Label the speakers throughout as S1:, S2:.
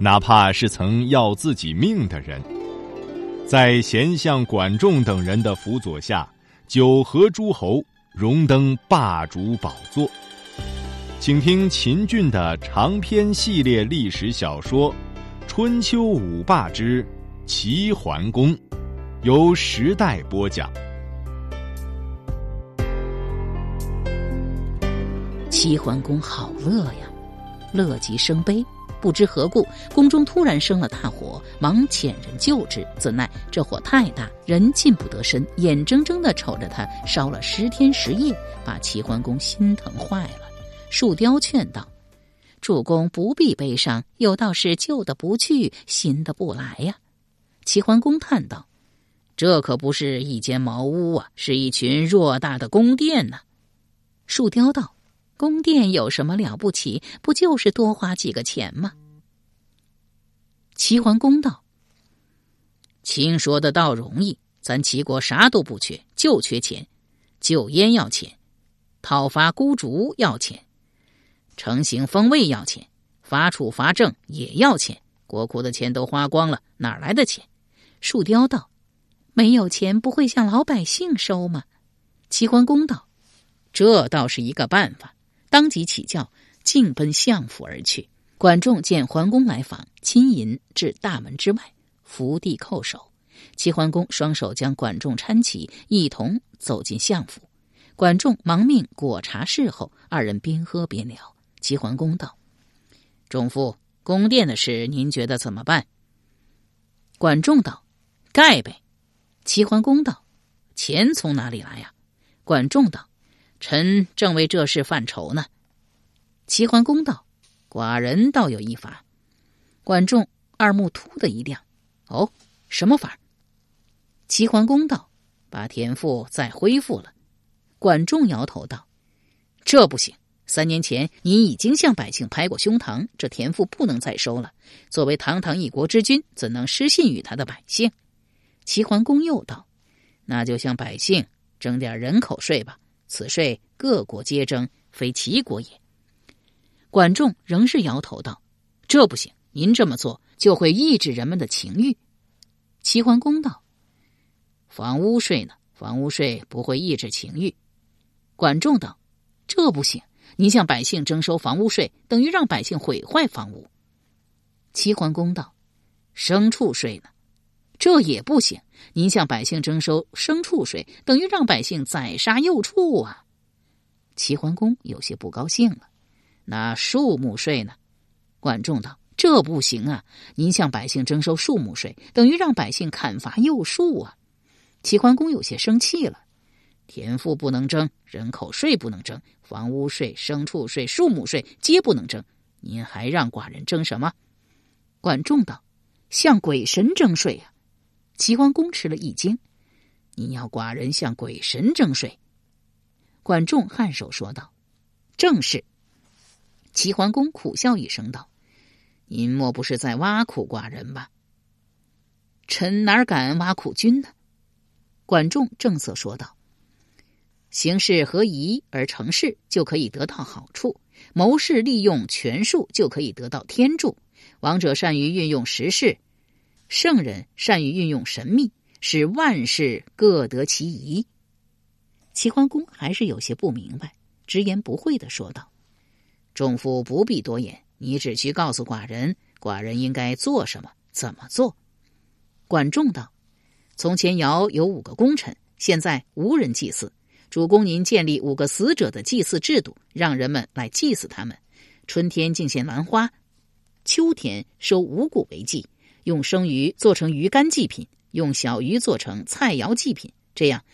S1: 哪怕是曾要自己命的人，在贤相管仲等人的辅佐下，九合诸侯，荣登霸主宝座。请听秦俊的长篇系列历史小说《春秋五霸之齐桓公》，由时代播讲。
S2: 齐桓公好乐呀，乐极生悲。不知何故，宫中突然生了大火，忙遣人救之。怎奈这火太大，人进不得身，眼睁睁的瞅着他烧了十天十夜，把齐桓公心疼坏了。树雕劝道：“主公不必悲伤，有道是旧的不去，新的不来呀。”齐桓公叹道：“这可不是一间茅屋啊，是一群偌大的宫殿呢。”树雕道。宫殿有什么了不起？不就是多花几个钱吗？齐桓公道：“卿说的倒容易，咱齐国啥都不缺，就缺钱。救燕要钱，讨伐孤竹要钱，成行封卫要钱，伐楚伐郑也要钱。国库的钱都花光了，哪来的钱？”树雕道：“没有钱不会向老百姓收吗？”齐桓公道：“这倒是一个办法。”当即起轿，径奔相府而去。管仲见桓公来访，亲迎至大门之外，伏地叩首。齐桓公双手将管仲搀起，一同走进相府。管仲忙命果茶侍候，二人边喝边聊。齐桓公道：“仲父，宫殿的事，您觉得怎么办？”管仲道：“盖呗。”齐桓公道：“钱从哪里来呀？”管仲道。臣正为这事犯愁呢。齐桓公道：“寡人倒有一法。”管仲二目突的一亮：“哦，什么法？”齐桓公道：“把田赋再恢复了。”管仲摇头道：“这不行。三年前你已经向百姓拍过胸膛，这田赋不能再收了。作为堂堂一国之君，怎能失信于他的百姓？”齐桓公又道：“那就向百姓征点人口税吧。”此税各国皆征，非齐国也。管仲仍是摇头道：“这不行，您这么做就会抑制人们的情欲。”齐桓公道：“房屋税呢？房屋税不会抑制情欲。”管仲道：“这不行，您向百姓征收房屋税，等于让百姓毁坏房屋。”齐桓公道：“牲畜税呢？”这也不行，您向百姓征收牲畜税，等于让百姓宰杀幼畜啊！齐桓公有些不高兴了。那树木税呢？管仲道：“这不行啊！您向百姓征收树木税，等于让百姓砍伐幼树啊！”齐桓公有些生气了。田赋不能征，人口税不能征，房屋税、牲畜税、树木税皆不能征，您还让寡人征什么？管仲道：“向鬼神征税啊！”齐桓公吃了一惊：“你要寡人向鬼神征税？”管仲颔首说道：“正是。”齐桓公苦笑一声道：“您莫不是在挖苦寡人吧？”臣哪敢挖苦君呢？管仲正色说道：“行事合宜而成事，就可以得到好处；谋事利用权术，就可以得到天助。王者善于运用时势。”圣人善于运用神秘，使万事各得其宜。齐桓公还是有些不明白，直言不讳的说道：“仲父不必多言，你只需告诉寡人，寡人应该做什么，怎么做。”管仲道：“从前尧有五个功臣，现在无人祭祀。主公，您建立五个死者的祭祀制度，让人们来祭祀他们。春天敬献兰花，秋天收五谷为祭。”用生鱼做成鱼干祭品，用小鱼做成菜肴祭品，这样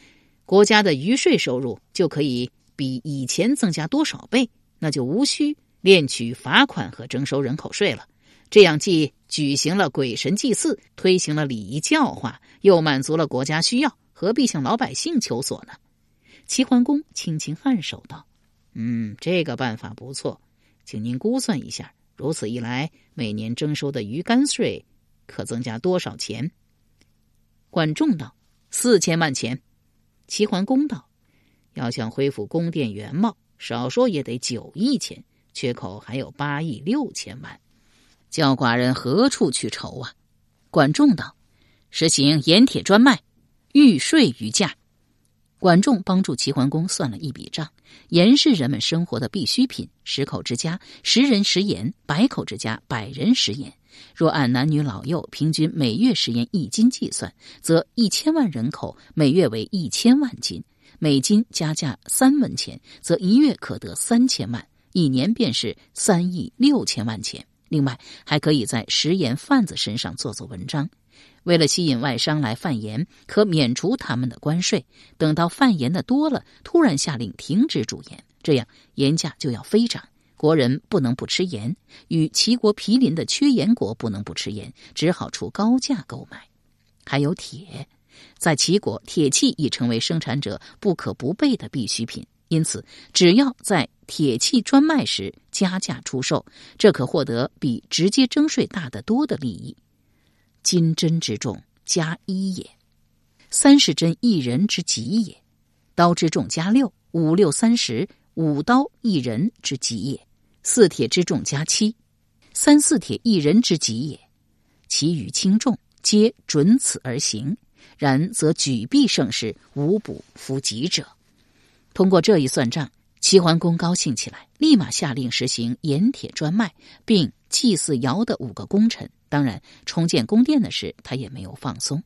S2: 国家的鱼税收入就可以比以前增加多少倍？那就无需敛取罚款和征收人口税了。这样既举行了鬼神祭祀，推行了礼仪教化，又满足了国家需要，何必向老百姓求索呢？齐桓公轻轻颔首道：“嗯，这个办法不错，请您估算一下，如此一来，每年征收的鱼干税可增加多少钱？”管仲道：“四千万钱。”齐桓公道：“要想恢复宫殿原貌，少说也得九亿钱，缺口还有八亿六千万，叫寡人何处去筹啊？”管仲道：“实行盐铁专卖，预税于价。”管仲帮助齐桓公算了一笔账：盐是人们生活的必需品，十口之家十人食盐，百口之家百人食盐。若按男女老幼平均每月食盐一斤计算，则一千万人口每月为一千万斤，每斤加价三文钱，则一月可得三千万，一年便是三亿六千万钱。另外，还可以在食盐贩子身上做做文章。为了吸引外商来贩盐，可免除他们的关税。等到贩盐的多了，突然下令停止煮盐，这样盐价就要飞涨。国人不能不吃盐，与齐国毗邻的缺盐国不能不吃盐，只好出高价购买。还有铁，在齐国，铁器已成为生产者不可不备的必需品，因此只要在铁器专卖时加价出售，这可获得比直接征税大得多的利益。金针之重加一也，三十针一人之极也；刀之重加六，五六三十，五刀一人之极也。四铁之重加七，三四铁一人之极也。其余轻重皆准此而行，然则举必胜事，无补夫吉者。通过这一算账，齐桓公高兴起来，立马下令实行盐铁专卖，并祭祀尧的五个功臣。当然，重建宫殿的事他也没有放松。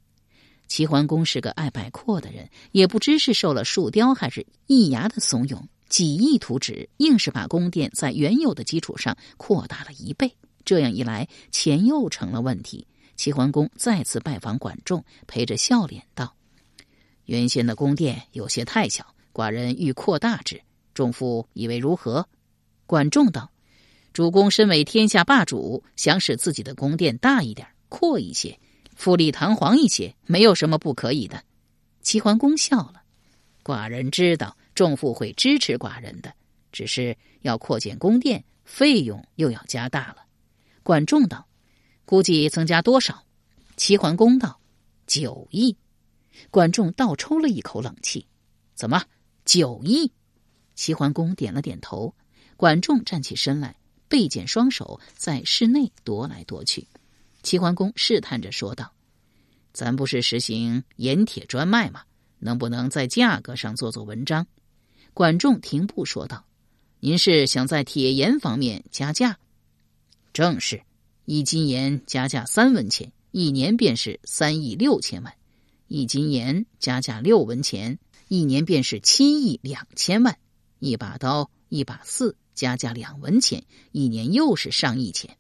S2: 齐桓公是个爱摆阔的人，也不知是受了树雕还是易牙的怂恿。几亿图纸，硬是把宫殿在原有的基础上扩大了一倍。这样一来，钱又成了问题。齐桓公再次拜访管仲，陪着笑脸道：“原先的宫殿有些太小，寡人欲扩大之，仲父以为如何？”管仲道：“主公身为天下霸主，想使自己的宫殿大一点、阔一些、富丽堂皇一些，没有什么不可以的。”齐桓公笑了：“寡人知道。”仲父会支持寡人的，只是要扩建宫殿，费用又要加大了。管仲道：“估计增加多少？”齐桓公道：“九亿。”管仲倒抽了一口冷气：“怎么九亿？”齐桓公点了点头。管仲站起身来，背剑双手在室内踱来踱去。齐桓公试探着说道：“咱不是实行盐铁专卖吗？能不能在价格上做做文章？”管仲停步说道：“您是想在铁盐方面加价？正是，一斤盐加价三文钱，一年便是三亿六千万；一斤盐加价六文钱，一年便是七亿两千万；一把刀、一把四加价两文钱，一年又是上亿钱。”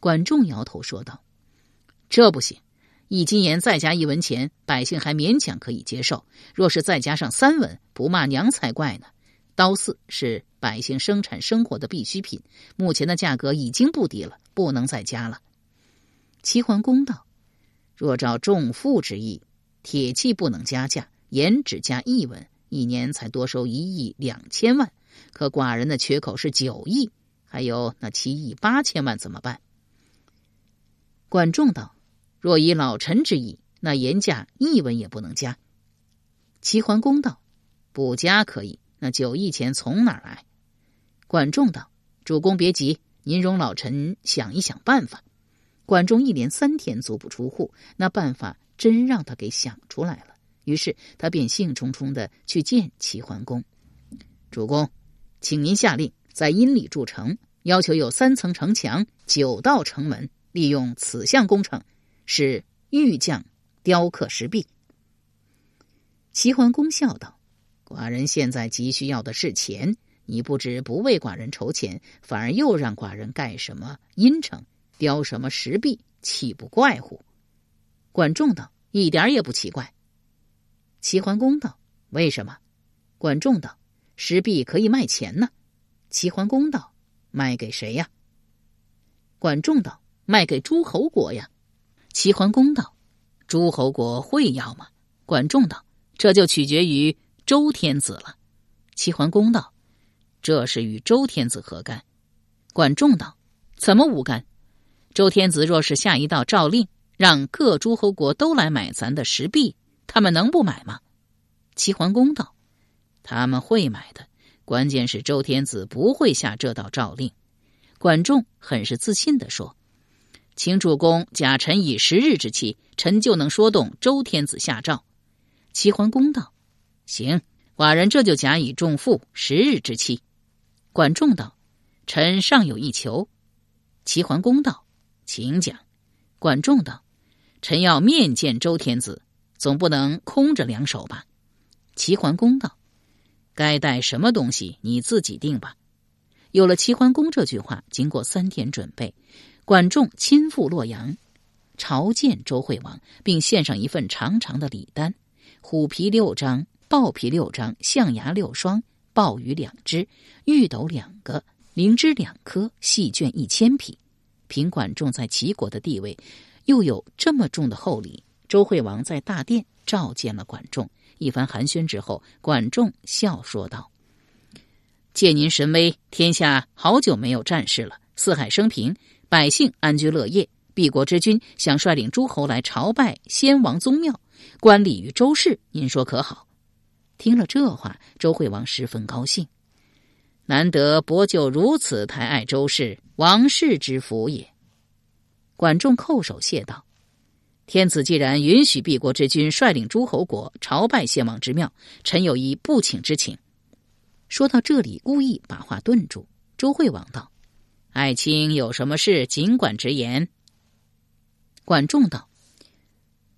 S2: 管仲摇头说道：“这不行，一斤盐再加一文钱，百姓还勉强可以接受；若是再加上三文，不骂娘才怪呢。”刀四是百姓生产生活的必需品，目前的价格已经不低了，不能再加了。齐桓公道：“若照重负之意，铁器不能加价，盐只加一文，一年才多收一亿两千万。可寡人的缺口是九亿，还有那七亿八千万怎么办？”管仲道：“若以老臣之意，那盐价一文也不能加。”齐桓公道：“不加可以。”那九亿钱从哪儿来？管仲道：“主公别急，您容老臣想一想办法。”管仲一连三天足不出户，那办法真让他给想出来了。于是他便兴冲冲的去见齐桓公：“主公，请您下令在阴里筑城，要求有三层城墙、九道城门，利用此项工程，使玉匠雕刻石壁。”齐桓公笑道。寡人现在急需要的是钱，你不知不为寡人筹钱，反而又让寡人盖什么阴城、雕什么石壁，岂不怪乎？管仲道：“一点也不奇怪。”齐桓公道：“为什么？”管仲道：“石壁可以卖钱呢。”齐桓公道：“卖给谁呀？”管仲道：“卖给诸侯国呀。齐桓公道：“诸侯国会要吗？”管仲道：“这就取决于周天子了。”齐桓公道：“这是与周天子何干？”管仲道：“怎么无干？周天子若是下一道诏令，让各诸侯国都来买咱的石币，他们能不买吗？”齐桓公道：“他们会买的，关键是周天子不会下这道诏令。”管仲很是自信地说：“请主公假臣以十日之期，臣就能说动周天子下诏。”齐桓公道：“行，寡人这就假以重负，十日之期。”管仲道：“臣尚有一求。”齐桓公道：“请讲。”管仲道：“臣要面见周天子，总不能空着两手吧？”齐桓公道：“该带什么东西，你自己定吧。”有了齐桓公这句话，经过三天准备，管仲亲赴洛阳，朝见周惠王，并献上一份长长的礼单：虎皮六张，豹皮六张，象牙六双，鲍鱼两只，玉斗两个，灵芝两颗，细绢一千匹。凭管仲在齐国的地位，又有这么重的厚礼，周惠王在大殿召见了管仲。一番寒暄之后，管仲笑说道。借您神威，天下好久没有战事了，四海升平，百姓安居乐业。敝国之君想率领诸侯来朝拜先王宗庙，观礼于周氏，您说可好？听了这话，周惠王十分高兴，难得伯舅如此抬爱周氏，王室之福也。管仲叩首谢道：“天子既然允许敝国之君率领诸侯国朝拜先王之庙，臣有一不请之请。”说到这里，故意把话顿住。周惠王道：“爱卿有什么事，尽管直言。”管仲道：“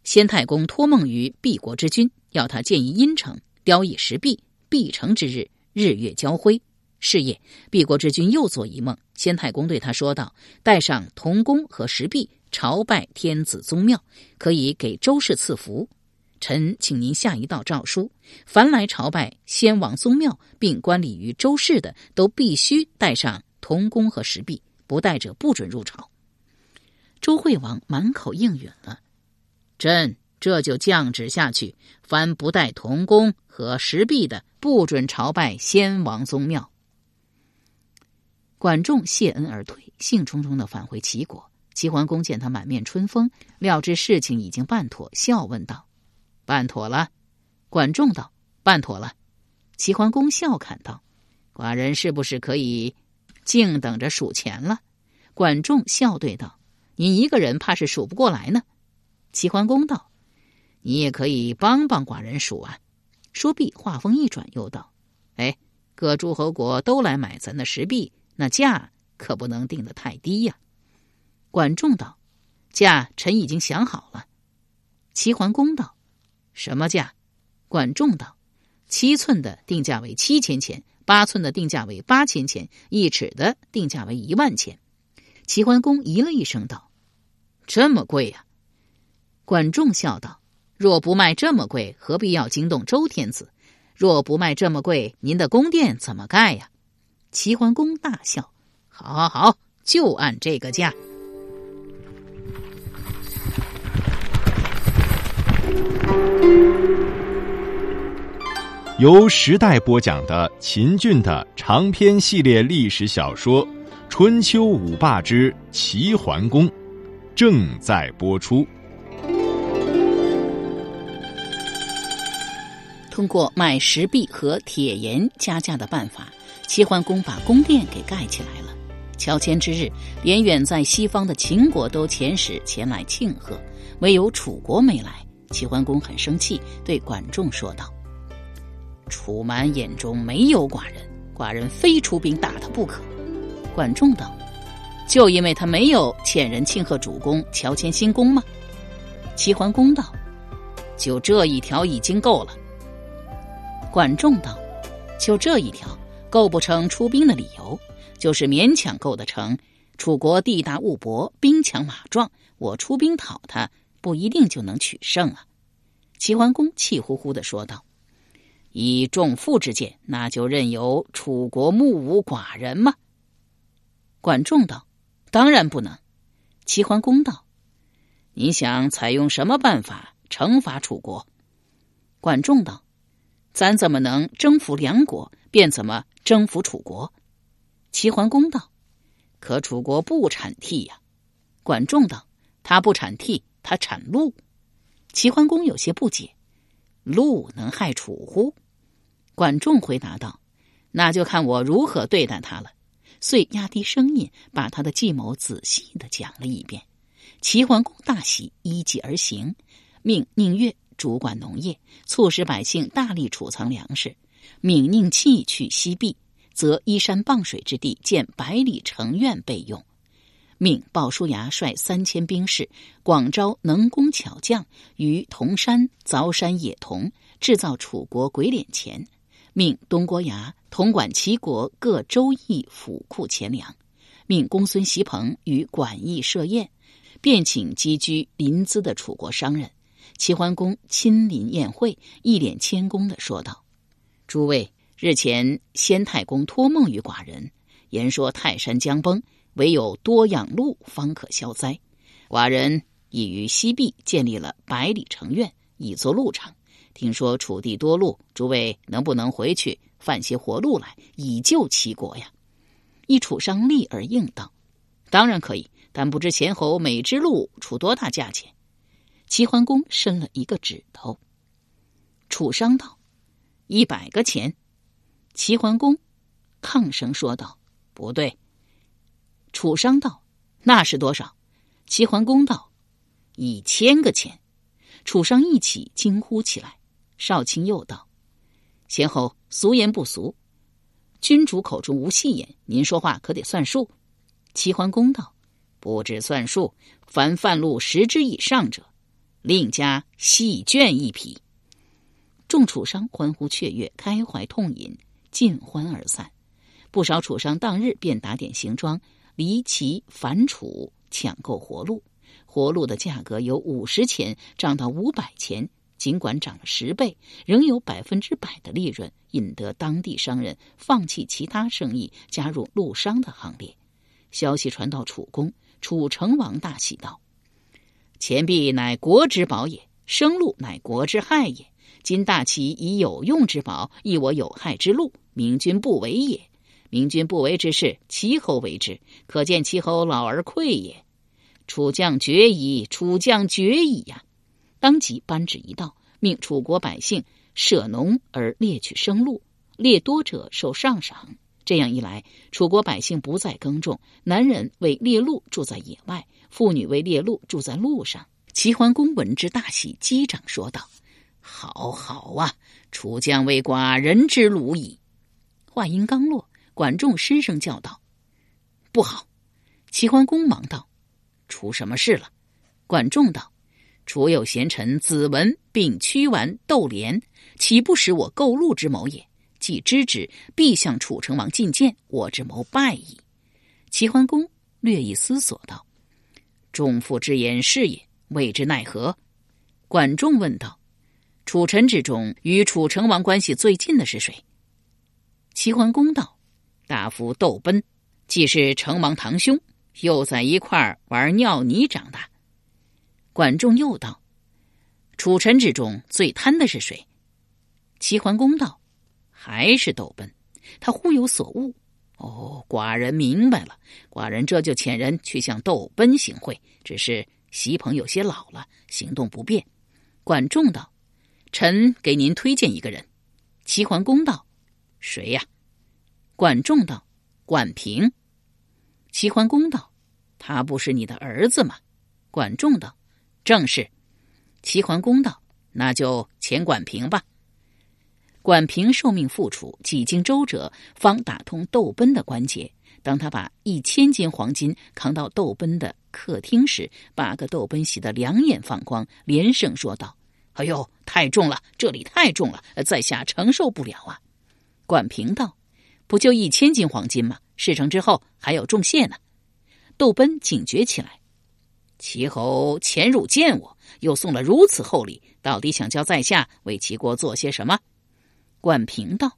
S2: 先太公托梦于敝国之君，要他建议阴城，雕以石壁，必成之日，日月交辉。是夜，毕国之君又做一梦，先太公对他说道：‘带上铜弓和石壁，朝拜天子宗庙，可以给周氏赐福。’”臣请您下一道诏书：凡来朝拜先王宗庙并观礼于周氏的，都必须带上铜弓和石壁，不带者不准入朝。周惠王满口应允了，朕这就降旨下去：凡不带铜弓和石壁的，不准朝拜先王宗庙。管仲谢恩而退，兴冲冲的返回齐国。齐桓公见他满面春风，料知事情已经办妥，笑问道。办妥了，管仲道：“办妥了。”齐桓公笑侃道：“寡人是不是可以静等着数钱了？”管仲笑对道：“您一个人怕是数不过来呢。”齐桓公道：“你也可以帮帮寡人数啊。”说毕，话锋一转，又道：“哎，各诸侯国都来买咱的石币，那价可不能定得太低呀。”管仲道：“价臣已经想好了。”齐桓公道。什么价？管仲道：“七寸的定价为七千钱，八寸的定价为八千钱，一尺的定价为一万钱。”齐桓公咦了一声道：“这么贵呀？”管仲笑道：“若不卖这么贵，何必要惊动周天子？若不卖这么贵，您的宫殿怎么盖呀？”齐桓公大笑：“好，好，好，就按这个价。”
S1: 由时代播讲的秦俊的长篇系列历史小说《春秋五霸之齐桓公》正在播出。
S2: 通过卖石壁和铁盐加价的办法，齐桓公把宫殿给盖起来了。乔迁之日，连远在西方的秦国都遣使前来庆贺，唯有楚国没来。齐桓公很生气，对管仲说道。楚蛮眼中没有寡人，寡人非出兵打他不可。管仲道：“就因为他没有遣人庆贺主公乔迁新宫吗？”齐桓公道：“就这一条已经够了。”管仲道：“就这一条构不成出兵的理由，就是勉强构得成。楚国地大物博，兵强马壮，我出兵讨他，不一定就能取胜啊。”齐桓公气呼呼的说道。以仲父之见，那就任由楚国目无寡人吗？管仲道：“当然不能。”齐桓公道：“你想采用什么办法惩罚楚国？”管仲道：“咱怎么能征服梁国，便怎么征服楚国。”齐桓公道：“可楚国不产替呀。”管仲道：“他不产替，他产鹿。”齐桓公有些不解：“鹿能害楚乎？”管仲回答道：“那就看我如何对待他了。”遂压低声音，把他的计谋仔细的讲了一遍。齐桓公大喜，依计而行，命宁越主管农业，促使百姓大力储藏粮食；命宁弃去西壁，则依山傍水之地建百里城苑备用。命鲍叔牙率三千兵士，广招能工巧匠于铜山凿山冶铜，制造楚国鬼脸钱。命东郭牙统管齐国各州邑府库钱粮，命公孙袭鹏与管驿设宴，便请积居临淄的楚国商人。齐桓公亲临宴会，一脸谦恭的说道：“诸位，日前先太公托梦于寡人，言说泰山将崩，唯有多养鹿方可消灾。寡人已于西壁建立了百里城苑，以作鹿场。”听说楚地多鹿，诸位能不能回去贩些活鹿来，以救齐国呀？一楚商立而应道：“当然可以，但不知前侯每只鹿出多大价钱？”齐桓公伸了一个指头。楚商道：“一百个钱。”齐桓公抗声说道：“不对。”楚商道：“那是多少？”齐桓公道：“一千个钱。”楚商一起惊呼起来。少卿又道：“先后俗言不俗，君主口中无戏言。您说话可得算数。”齐桓公道：“不止算数，凡犯路十之以上者，另加细绢一匹。”众楚商欢呼雀跃，开怀痛饮，尽欢而散。不少楚商当日便打点行装，离齐反楚，抢购活路。活路的价格由五十钱涨到五百钱。尽管涨了十倍，仍有百分之百的利润，引得当地商人放弃其他生意，加入陆商的行列。消息传到楚宫，楚成王大喜道：“钱币乃国之宝也，生鹿乃国之害也。今大齐以有用之宝益我有害之鹿，明君不为也。明君不为之事，齐侯为之，可见齐侯老而愧也。楚将绝矣，楚将绝矣呀！”当即颁旨一道，命楚国百姓舍农而猎取生鹿，猎多者受上赏。这样一来，楚国百姓不再耕种，男人为猎鹿住在野外，妇女为猎鹿住在路上。齐桓公闻之大喜，击掌说道：“好好啊，楚将为寡人之虏矣。”话音刚落，管仲失声叫道：“不好！”齐桓公忙道：“出什么事了？”管仲道。楚有贤臣子文并屈完斗连，岂不使我购禄之谋也？既知之，必向楚成王进谏，我之谋败矣。齐桓公略一思索道：“仲父之言是也，未知奈何？”管仲问道：“楚臣之中，与楚成王关系最近的是谁？”齐桓公道：“大夫窦奔，既是成王堂兄，又在一块儿玩尿泥长大。”管仲又道：“楚臣之中最贪的是谁？”齐桓公道：“还是窦奔，他忽有所悟。哦，寡人明白了。寡人这就遣人去向窦奔行贿。只是席鹏有些老了，行动不便。”管仲道：“臣给您推荐一个人。”齐桓公道：“谁呀？”管仲道：“管平。”齐桓公道：“他不是你的儿子吗？”管仲道。正是，齐桓公道：“那就遣管平吧。”管平受命复楚，几经周折，方打通窦奔的关节。当他把一千斤黄金扛到窦奔的客厅时，八个窦奔喜得两眼放光，连声说道：“哎呦，太重了！这里太重了，在下承受不了啊！”管平道：“不就一千斤黄金吗？事成之后还有重谢呢。”窦奔警觉起来。齐侯潜入见我，又送了如此厚礼，到底想叫在下为齐国做些什么？管平道：“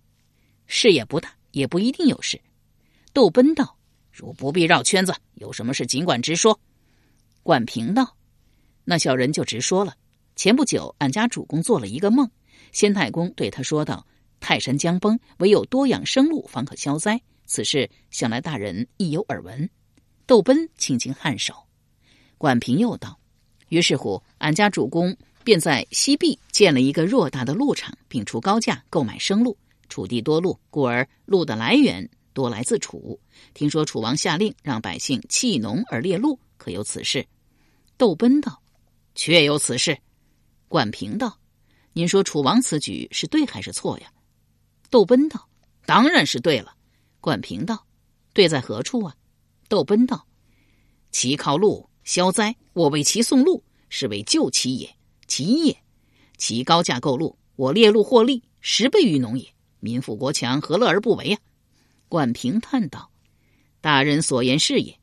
S2: 事也不大，也不一定有事。”窦奔道：“如不必绕圈子，有什么事尽管直说。”管平道：“那小人就直说了。前不久，俺家主公做了一个梦，先太公对他说道：‘泰山将崩，唯有多养生路方可消灾。’此事想来大人亦有耳闻。”窦奔轻轻颔首。管平又道：“于是乎，俺家主公便在西壁建了一个偌大的鹿场，并出高价购买生鹿。楚地多鹿，故而鹿的来源多来自楚。听说楚王下令让百姓弃农而猎鹿，可有此事？”窦奔道：“确有此事。”管平道：“您说楚王此举是对还是错呀？”窦奔道：“当然是对了。”管平道：“对在何处啊？”窦奔道：“其靠鹿消灾，我为其送鹿，是为救其也。其一也，其高价购鹿，我猎鹿获利十倍于农也。民富国强，何乐而不为啊？”管平叹道：“大人所言是也，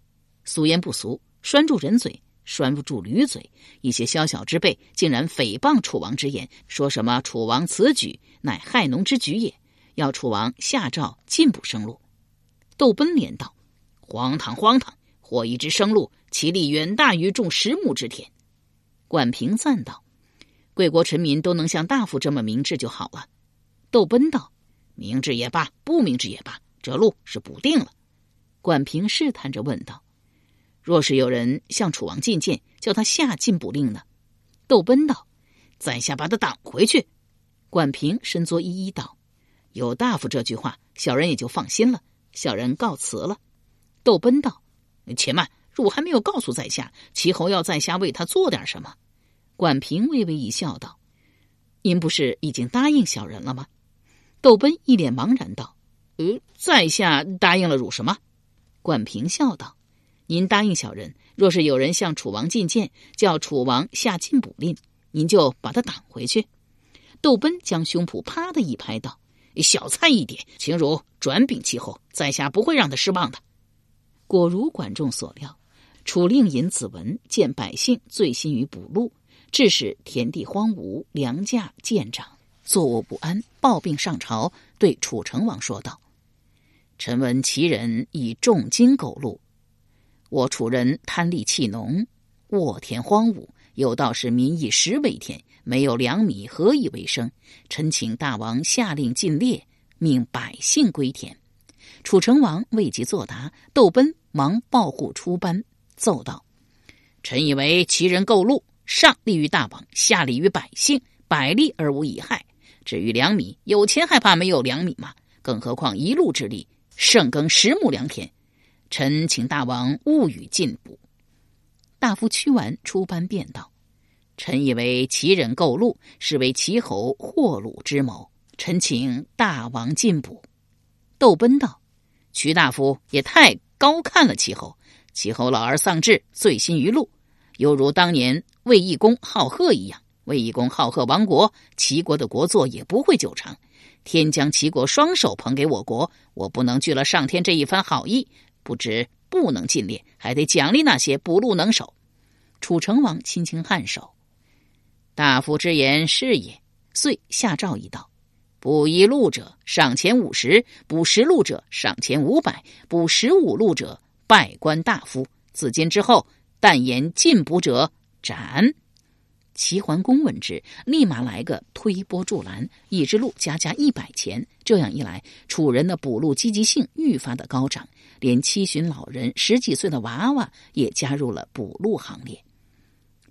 S2: 俗言不俗，拴住人嘴。”拴不住驴嘴，一些宵小之辈竟然诽谤楚王之言，说什么楚王此举乃害农之举也，要楚王下诏禁捕生鹿。窦奔连道：“荒唐荒唐！获一只生鹿，其利远大于种十亩之田。”管平赞道：“贵国臣民都能像大夫这么明智就好了。”窦奔道：“明智也罢，不明智也罢，这路是补定了。”管平试探着问道。若是有人向楚王进谏，叫他下禁捕令呢？窦奔道：“在下把他挡回去。”管平身作一一道：“有大夫这句话，小人也就放心了。小人告辞了。”窦奔道：“且慢，汝还没有告诉在下，齐侯要在下为他做点什么？”管平微微一笑，道：“您不是已经答应小人了吗？”窦奔一脸茫然道：“呃，在下答应了汝什么？”管平笑道。您答应小人，若是有人向楚王进谏，叫楚王下禁捕令，您就把他挡回去。窦奔将胸脯啪的一拍，道：“小菜一碟，请汝转禀其后，在下不会让他失望的。”果如管仲所料，楚令尹子文见百姓醉心于捕鹿，致使田地荒芜，粮价渐涨，坐卧不安，抱病上朝，对楚成王说道：“臣闻齐人以重金购鹿。”我楚人贪利弃农，沃田荒芜，有道是民以食为天，没有粮米，何以为生？臣请大王下令禁猎，命百姓归田。楚成王未及作答，窦奔忙报户出班，奏道：“臣以为齐人购禄，上利于大王，下利于百姓，百利而无一害。至于粮米，有钱还怕没有粮米吗？更何况一路之力，胜耕十亩良田。”臣请大王勿与进补。大夫屈完出班便道：“臣以为齐人购禄，是为齐侯获禄之谋。臣请大王进补。”窦奔道：“屈大夫也太高看了齐侯。齐侯老而丧志，醉心于禄，犹如当年魏义公好贺一样。魏义公好贺亡国，齐国的国祚也不会久长。天将齐国双手捧给我国，我不能拒了上天这一番好意。”不知不能尽力，还得奖励那些捕鹿能手。楚成王轻轻颔首，大夫之言是也。遂下诏一道：捕一路者赏钱五十，捕十路者赏钱五百，捕十五路者拜官大夫。自今之后，但言进捕者斩。齐桓公闻之，立马来个推波助澜，一只鹿加价一百钱。这样一来，楚人的捕鹿积极性愈发的高涨，连七旬老人、十几岁的娃娃也加入了捕鹿行列。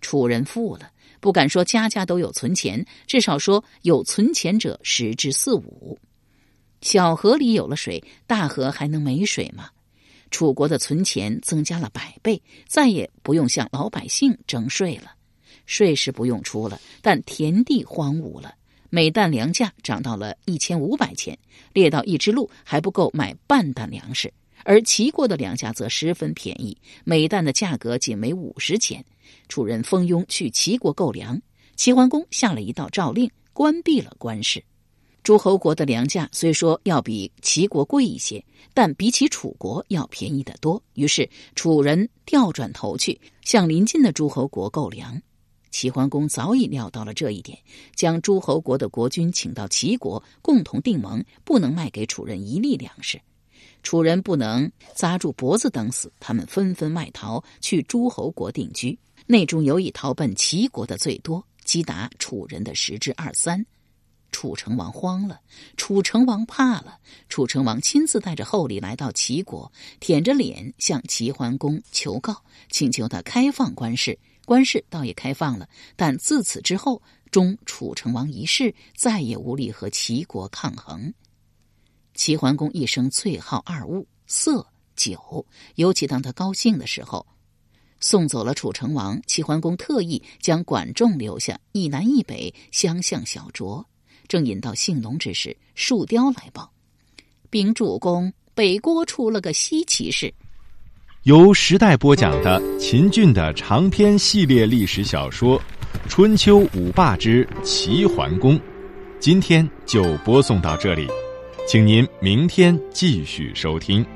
S2: 楚人富了，不敢说家家都有存钱，至少说有存钱者十之四五。小河里有了水，大河还能没水吗？楚国的存钱增加了百倍，再也不用向老百姓征税了。税是不用出了，但田地荒芜了，每担粮价涨到了一千五百钱，猎到一只鹿还不够买半担粮食。而齐国的粮价则十分便宜，每担的价格仅为五十钱。楚人蜂拥去齐国购粮，齐桓公下了一道诏令，关闭了官市。诸侯国的粮价虽说要比齐国贵一些，但比起楚国要便宜得多。于是楚人调转头去向邻近的诸侯国购粮。齐桓公早已料到了这一点，将诸侯国的国君请到齐国，共同订盟，不能卖给楚人一粒粮食。楚人不能扎住脖子等死，他们纷纷外逃去诸侯国定居。内中有以逃奔齐国的最多，击打楚人的十之二三。楚成王慌了，楚成王怕了。楚成王亲自带着厚礼来到齐国，舔着脸向齐桓公求告，请求他开放官事。官事倒也开放了，但自此之后，终楚成王一世，再也无力和齐国抗衡。齐桓公一生最好二物：色、酒。尤其当他高兴的时候，送走了楚成王，齐桓公特意将管仲留下，一南一北相向小酌。正引到兴隆之时，树雕来报：禀主公，北郭出了个稀奇事。
S1: 由时代播讲的秦俊的长篇系列历史小说《春秋五霸之齐桓公》，今天就播送到这里。请您明天继续收听。